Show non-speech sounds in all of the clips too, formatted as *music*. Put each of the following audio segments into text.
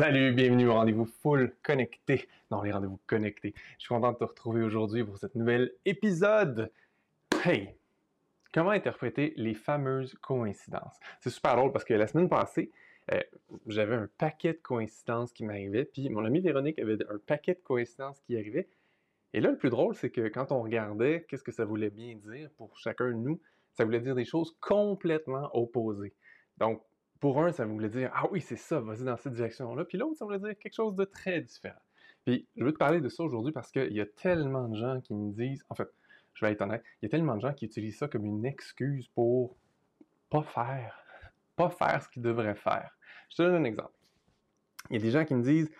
Salut, bienvenue au rendez-vous full connecté. Non, les rendez-vous connectés. Je suis content de te retrouver aujourd'hui pour cet nouvel épisode. Hey, comment interpréter les fameuses coïncidences? C'est super drôle parce que la semaine passée, euh, j'avais un paquet de coïncidences qui m'arrivaient, puis mon ami Véronique avait un paquet de coïncidences qui arrivaient. Et là, le plus drôle, c'est que quand on regardait qu'est-ce que ça voulait bien dire pour chacun de nous, ça voulait dire des choses complètement opposées. Donc, pour un, ça voulait dire Ah oui, c'est ça, vas-y dans cette direction-là. Puis l'autre, ça voulait dire quelque chose de très différent. Puis je veux te parler de ça aujourd'hui parce qu'il y a tellement de gens qui me disent, en fait, je vais être honnête, il y a tellement de gens qui utilisent ça comme une excuse pour pas faire, pas faire ce qu'ils devraient faire. Je te donne un exemple. Il y a des gens qui me disent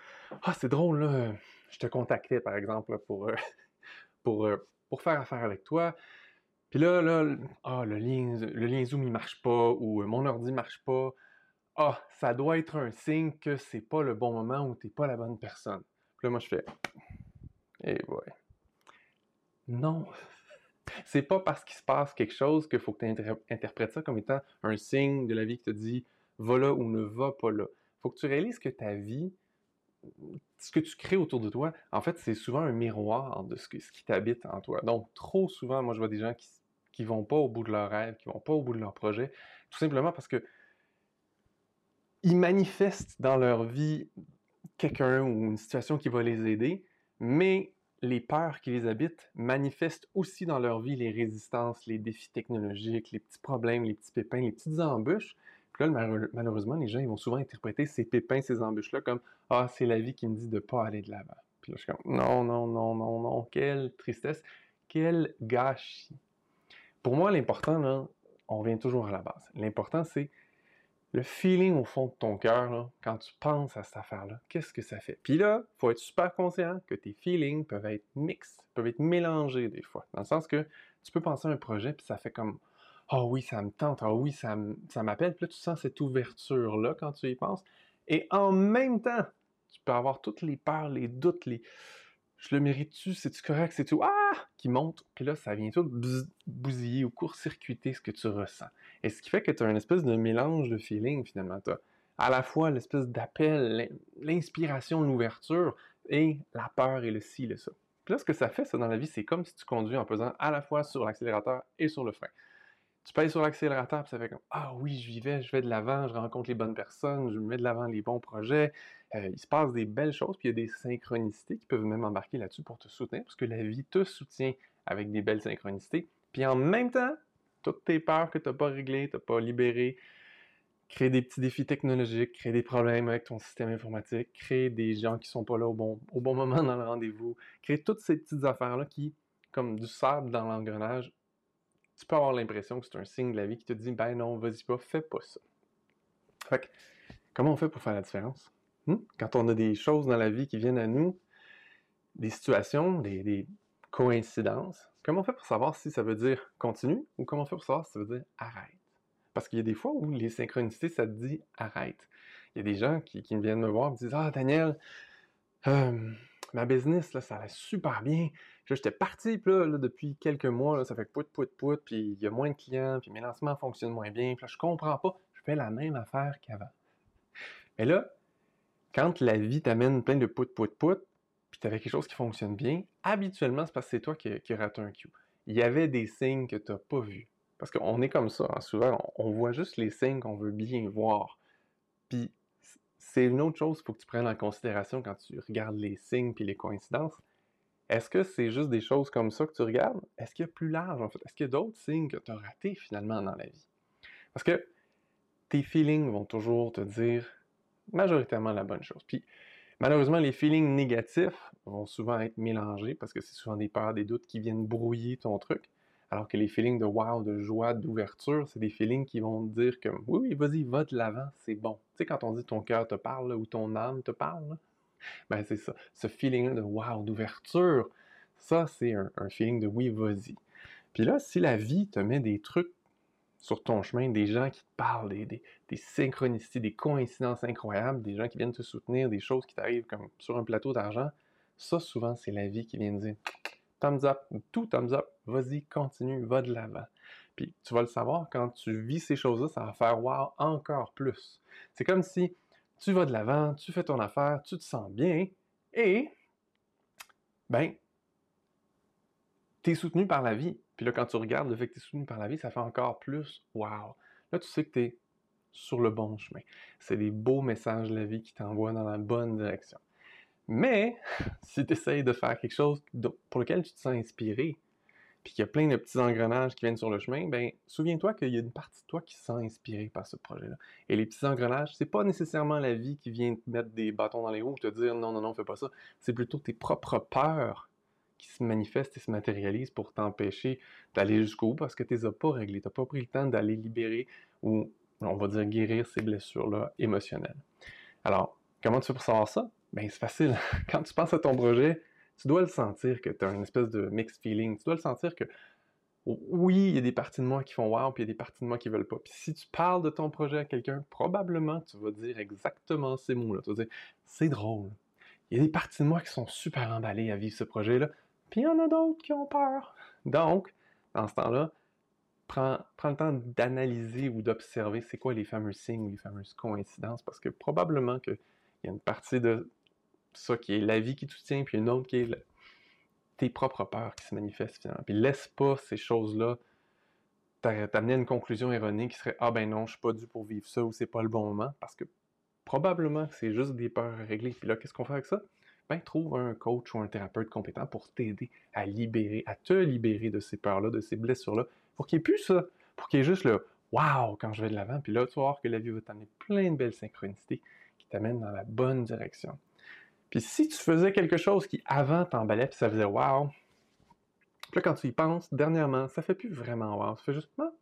Ah, c'est drôle, là, je te contactais par exemple pour, euh, *laughs* pour, euh, pour faire affaire avec toi. Puis là, là, ah, le, lien, le lien Zoom il marche pas ou euh, mon ordi marche pas ah, ça doit être un signe que c'est pas le bon moment ou t'es pas la bonne personne. Puis là, moi, je fais, eh ouais. Non. *laughs* C'est pas parce qu'il se passe quelque chose qu'il faut que tu interprètes ça comme étant un signe de la vie qui te dit va là ou ne va pas là. Faut que tu réalises que ta vie, ce que tu crées autour de toi, en fait, c'est souvent un miroir de ce, qui t'habite en toi. Donc, trop souvent, moi, je vois des gens qui, qui vont pas au bout de leur rêve, qui vont pas au bout de leur projet, tout simplement parce que ils manifestent dans leur vie quelqu'un ou une situation qui va les aider, mais les peurs qui les habitent manifestent aussi dans leur vie les résistances, les défis technologiques, les petits problèmes, les petits pépins, les petites embûches. Puis là, malheureusement, les gens ils vont souvent interpréter ces pépins, ces embûches-là comme Ah, c'est la vie qui me dit de ne pas aller de l'avant. Puis là, je suis comme Non, non, non, non, non, quelle tristesse, quel gâchis. Pour moi, l'important, on revient toujours à la base. L'important, c'est le feeling au fond de ton cœur, quand tu penses à cette affaire-là, qu'est-ce que ça fait? Puis là, il faut être super conscient que tes feelings peuvent être mixtes, peuvent être mélangés des fois. Dans le sens que tu peux penser à un projet, puis ça fait comme Ah oui, ça me tente, ah oui, ça m'appelle. Puis là, tu sens cette ouverture-là quand tu y penses. Et en même temps, tu peux avoir toutes les peurs, les doutes, les je le mérite-tu, c'est-tu correct, c'est tout, ah, qui monte, puis là, ça vient tout bousiller ou court-circuiter ce que tu ressens. Et ce qui fait que tu as une espèce de mélange de feeling, finalement. Tu as à la fois l'espèce d'appel, l'inspiration, l'ouverture, et la peur et le ci, le ça. Puis là, ce que ça fait, ça, dans la vie, c'est comme si tu conduis en pesant à la fois sur l'accélérateur et sur le frein tu payes sur l'accélérateur, puis ça fait comme Ah oui, j'y vais, je vais de l'avant, je rencontre les bonnes personnes, je mets de l'avant les bons projets. Euh, il se passe des belles choses, puis il y a des synchronicités qui peuvent même embarquer là-dessus pour te soutenir, parce que la vie te soutient avec des belles synchronicités. Puis en même temps, toutes tes peurs que tu n'as pas réglées, tu n'as pas libérées, créer des petits défis technologiques, créer des problèmes avec ton système informatique, créer des gens qui sont pas là au bon, au bon moment dans le rendez-vous, créer toutes ces petites affaires-là qui, comme du sable dans l'engrenage, tu peux avoir l'impression que c'est un signe de la vie qui te dit ben non, vas-y pas, fais pas ça. Fait que, comment on fait pour faire la différence? Hmm? Quand on a des choses dans la vie qui viennent à nous, des situations, des, coïncidences, comment on fait pour savoir si ça veut dire continue ou comment on fait pour savoir si ça veut dire arrête? Parce qu'il y a des fois où les synchronicités, ça te dit arrête. Il y a des gens qui, viennent me voir et me disent Ah, Daniel, euh, ma business, là, ça allait super bien. J'étais parti, là, depuis quelques mois, ça fait pout, pout, pout, puis il y a moins de clients, puis mes lancements fonctionnent moins bien, puis là, je comprends pas, je fais la même affaire qu'avant. Mais là, quand la vie t'amène plein de pout, pout, pout, puis tu avais quelque chose qui fonctionne bien, habituellement, c'est parce que c'est toi qui, qui raté un cue. Il y avait des signes que tu n'as pas vus. Parce qu'on est comme ça, hein, souvent, on, on voit juste les signes qu'on veut bien voir. Puis c'est une autre chose qu'il faut que tu prennes en considération quand tu regardes les signes puis les coïncidences. Est-ce que c'est juste des choses comme ça que tu regardes? Est-ce qu'il y a plus large, en fait? Est-ce qu'il y a d'autres signes que tu as ratés finalement dans la vie? Parce que tes feelings vont toujours te dire majoritairement la bonne chose. Puis malheureusement, les feelings négatifs vont souvent être mélangés parce que c'est souvent des peurs, des doutes qui viennent brouiller ton truc. Alors que les feelings de wow, de joie, d'ouverture, c'est des feelings qui vont te dire que oui, oui, vas-y, va de l'avant, c'est bon. Tu sais, quand on dit ton cœur te parle ou ton âme te parle, ben c'est ça. Ce feeling de wow, d'ouverture, ça, c'est un, feeling de oui, vas-y. Puis là, si la vie te met des trucs sur ton chemin, des gens qui te parlent, des synchronicités, des coïncidences incroyables, des gens qui viennent te soutenir, des choses qui t'arrivent comme sur un plateau d'argent, ça, souvent, c'est la vie qui vient te dire thumbs up, tout thumbs up, vas-y, continue, va de l'avant. Puis tu vas le savoir, quand tu vis ces choses-là, ça va faire wow encore plus. C'est comme si tu vas de l'avant, tu fais ton affaire, tu te sens bien, et, ben, tu es soutenu par la vie. Puis là, quand tu regardes le fait que tu es soutenu par la vie, ça fait encore plus wow. Là, tu sais que tu es sur le bon chemin. C'est des beaux messages de la vie qui t'envoient dans la bonne direction. Mais, *laughs* si tu essayes de faire quelque chose pour lequel tu te sens inspiré, puis qu'il y a plein de petits engrenages qui viennent sur le chemin, ben souviens-toi qu'il y a une partie de toi qui se sent inspirée par ce projet-là. Et les petits engrenages, c'est pas nécessairement la vie qui vient te mettre des bâtons dans les roues, te dire non, non, non, fais pas ça. C'est plutôt tes propres peurs qui se manifestent et se matérialisent pour t'empêcher d'aller jusqu'au bout parce que tu les as pas réglés. Tu n'as pas pris le temps d'aller libérer ou, on va dire, guérir ces blessures-là émotionnelles. Alors, comment tu fais pour savoir ça? Ben, c'est facile. *laughs* Quand tu penses à ton projet, tu dois le sentir que tu as une espèce de mixed feeling. Tu dois le sentir que oui, il y a des parties de moi qui font wow, puis il y a des parties de moi qui veulent pas. Puis si tu parles de ton projet à quelqu'un, probablement tu vas dire exactement ces mots-là. Tu vas dire c'est drôle. Il y a des parties de moi qui sont super emballées à vivre ce projet-là, puis il y en a d'autres qui ont peur. Donc, dans ce temps-là, prends, le temps d'analyser ou d'observer c'est quoi les fameux signes les fameuses coïncidences, parce que probablement qu'il y a une partie de ça qui est la vie qui te soutient, puis une autre qui est tes propres peurs qui se manifestent finalement. Puis laisse pas ces choses-là t'amener à une conclusion erronée qui serait Ah ben non, je suis pas dû pour vivre ça ou c'est pas le bon moment, parce que probablement c'est juste des peurs à régler. Puis là, qu'est-ce qu'on fait avec ça? Ben, trouve un coach ou un thérapeute compétent pour t'aider à libérer, à te libérer de ces peurs-là, de ces blessures-là, pour qu'il n'y ait plus ça, pour qu'il y ait juste le Wow quand je vais de l'avant, puis là, tu vas voir que la vie va t'amener plein de belles synchronicités qui t'amènent dans la bonne direction. Puis si tu faisais quelque chose qui avant t'emballait, puis ça faisait wow, puis là, quand tu y penses, dernièrement, ça fait plus vraiment wow, ça fait juste ah.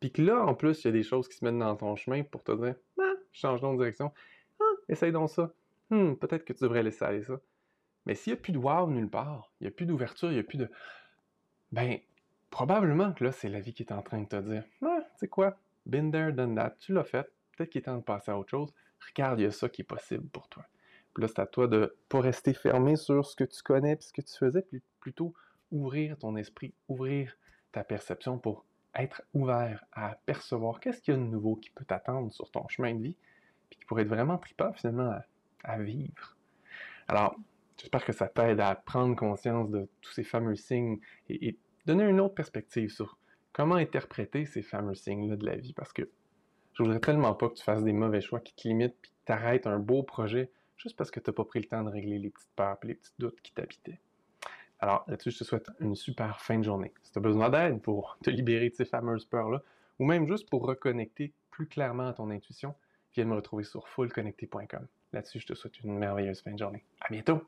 Puis que là, en plus, il y a des choses qui se mettent dans ton chemin pour te dire ah, change donc de direction. Ah, essaye donc ça. Hmm, peut-être que tu devrais laisser aller ça. Mais s'il n'y a plus de wow nulle part, il n'y a plus d'ouverture, il n'y a plus de. Ben, probablement que là, c'est la vie qui est en train de te dire Ah, tu sais quoi, been there, done that, tu l'as fait, peut-être qu'il est temps de passer à autre chose. Regarde, il y a ça qui est possible pour toi. Puis là, c'est à toi de pas rester fermé sur ce que tu connais et ce que tu faisais, puis plutôt ouvrir ton esprit, ouvrir ta perception pour être ouvert à percevoir qu'est-ce qu'il y a de nouveau qui peut t'attendre sur ton chemin de vie, puis qui pourrait être vraiment trippant finalement à, vivre. Alors, j'espère que ça t'aide à prendre conscience de tous ces fameux signes et, et donner une autre perspective sur comment interpréter ces fameux signes-là de la vie, parce que je voudrais tellement pas que tu fasses des mauvais choix qui te limitent puis t'arrêtes un beau projet juste parce que tu n'as pas pris le temps de régler les petites peurs et les petits doutes qui t'habitaient. Alors là-dessus, je te souhaite une super fin de journée. Si tu as besoin d'aide pour te libérer de ces fameuses peurs-là, ou même juste pour reconnecter plus clairement à ton intuition, viens me retrouver sur fullconnecté.com. Là-dessus, je te souhaite une merveilleuse fin de journée. À bientôt!